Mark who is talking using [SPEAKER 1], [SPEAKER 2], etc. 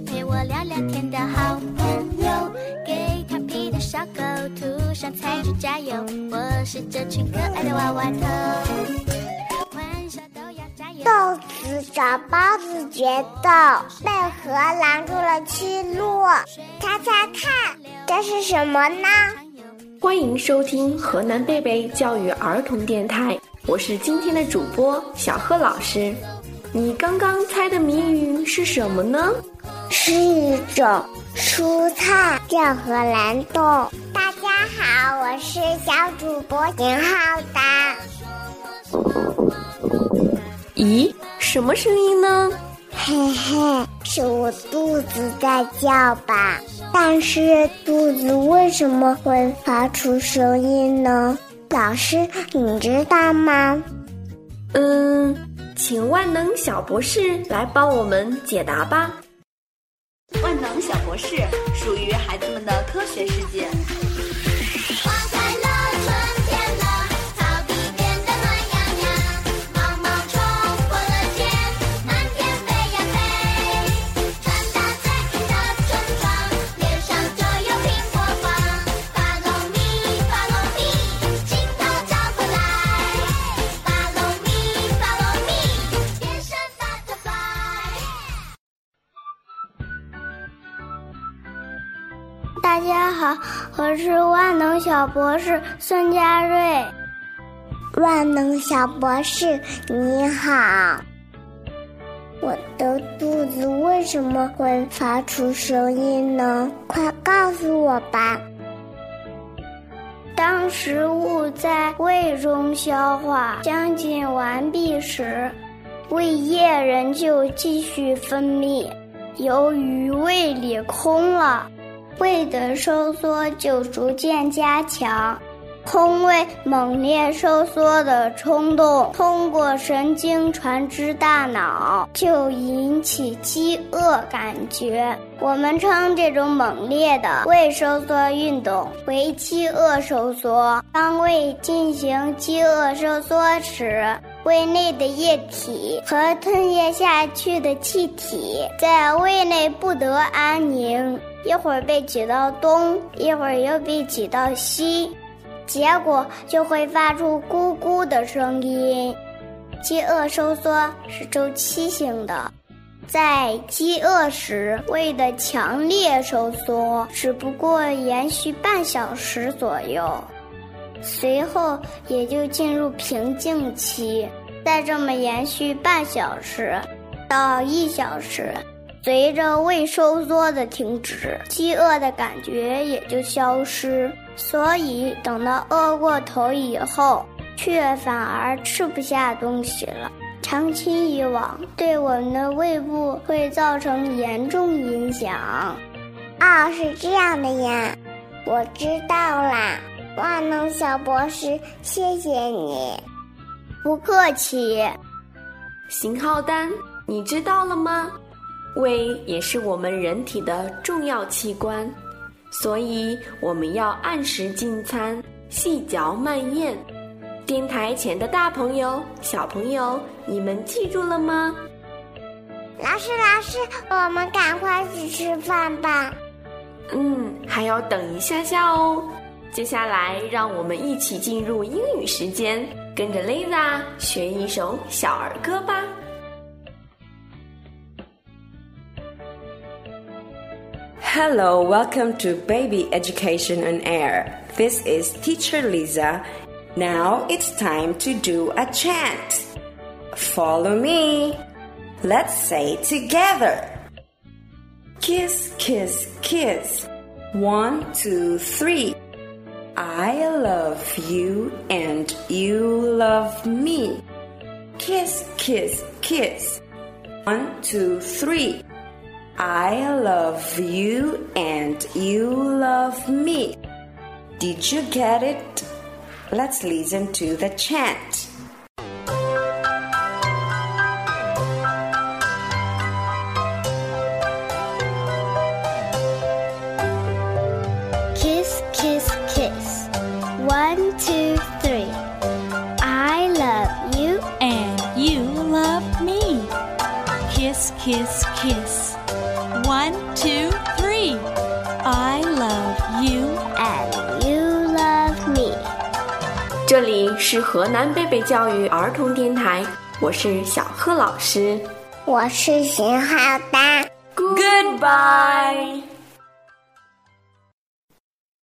[SPEAKER 1] 陪我聊聊加油，我是这群可爱的娃娃头。玩笑都要加油。
[SPEAKER 2] 豆子找包子决斗，被河拦住了去路。猜猜看，这是什么呢？
[SPEAKER 3] 欢迎收听河南贝贝教育儿童电台，我是今天的主播小贺老师。你刚刚猜的谜语是什么呢？
[SPEAKER 2] 是一种蔬菜，叫荷兰豆。我是小主播宁浩达。
[SPEAKER 3] 咦，什么声音呢？
[SPEAKER 2] 嘿嘿，是我肚子在叫吧？但是肚子为什么会发出声音呢？老师，你知道吗？
[SPEAKER 3] 嗯，请万能小博士来帮我们解答吧。
[SPEAKER 4] 万能小博士属于孩子们的科学世界。
[SPEAKER 2] 大家好，我是万能小博士孙佳瑞。万能小博士你好，我的肚子为什么会发出声音呢？快告诉我吧。当食物在胃中消化将近完毕时，胃液仍旧继续分泌。由于胃里空了。胃的收缩就逐渐加强，空胃猛烈收缩的冲动通过神经传至大脑，就引起饥饿感觉。我们称这种猛烈的胃收缩运动为饥饿收缩。当胃进行饥饿收缩时，胃内的液体和吞咽下去的气体在胃内不得安宁。一会儿被挤到东，一会儿又被挤到西，结果就会发出咕咕的声音。饥饿收缩是周期性的，在饥饿时胃的强烈收缩只不过延续半小时左右，随后也就进入平静期。再这么延续半小时到一小时。随着胃收缩的停止，饥饿的感觉也就消失。所以等到饿过头以后，却反而吃不下东西了。长期以往，对我们的胃部会造成严重影响。哦，是这样的呀，我知道啦。万能小博士，谢谢你。不客气。
[SPEAKER 3] 型号单，你知道了吗？胃也是我们人体的重要器官，所以我们要按时进餐，细嚼慢咽。电台前的大朋友、小朋友，你们记住了吗？
[SPEAKER 2] 老师，老师，我们赶快去吃饭吧。
[SPEAKER 3] 嗯，还要等一下下哦。接下来，让我们一起进入英语时间，跟着 Lisa 学一首小儿歌吧。
[SPEAKER 5] Hello, welcome to Baby Education on Air. This is Teacher Lisa. Now it's time to do a chant. Follow me. Let's say together. Kiss, kiss, kiss. One, two, three. I love you and you love me. Kiss, kiss, kiss. One, two, three. I love you and you love me. Did you get it? let's listen to the chant.
[SPEAKER 6] Kiss, kiss, kiss. One, two, three. I love you.
[SPEAKER 2] and you love me.
[SPEAKER 3] 这里是河南贝贝教育儿童电台，我是小贺老师。
[SPEAKER 2] 我是邢浩丹。
[SPEAKER 3] Goodbye。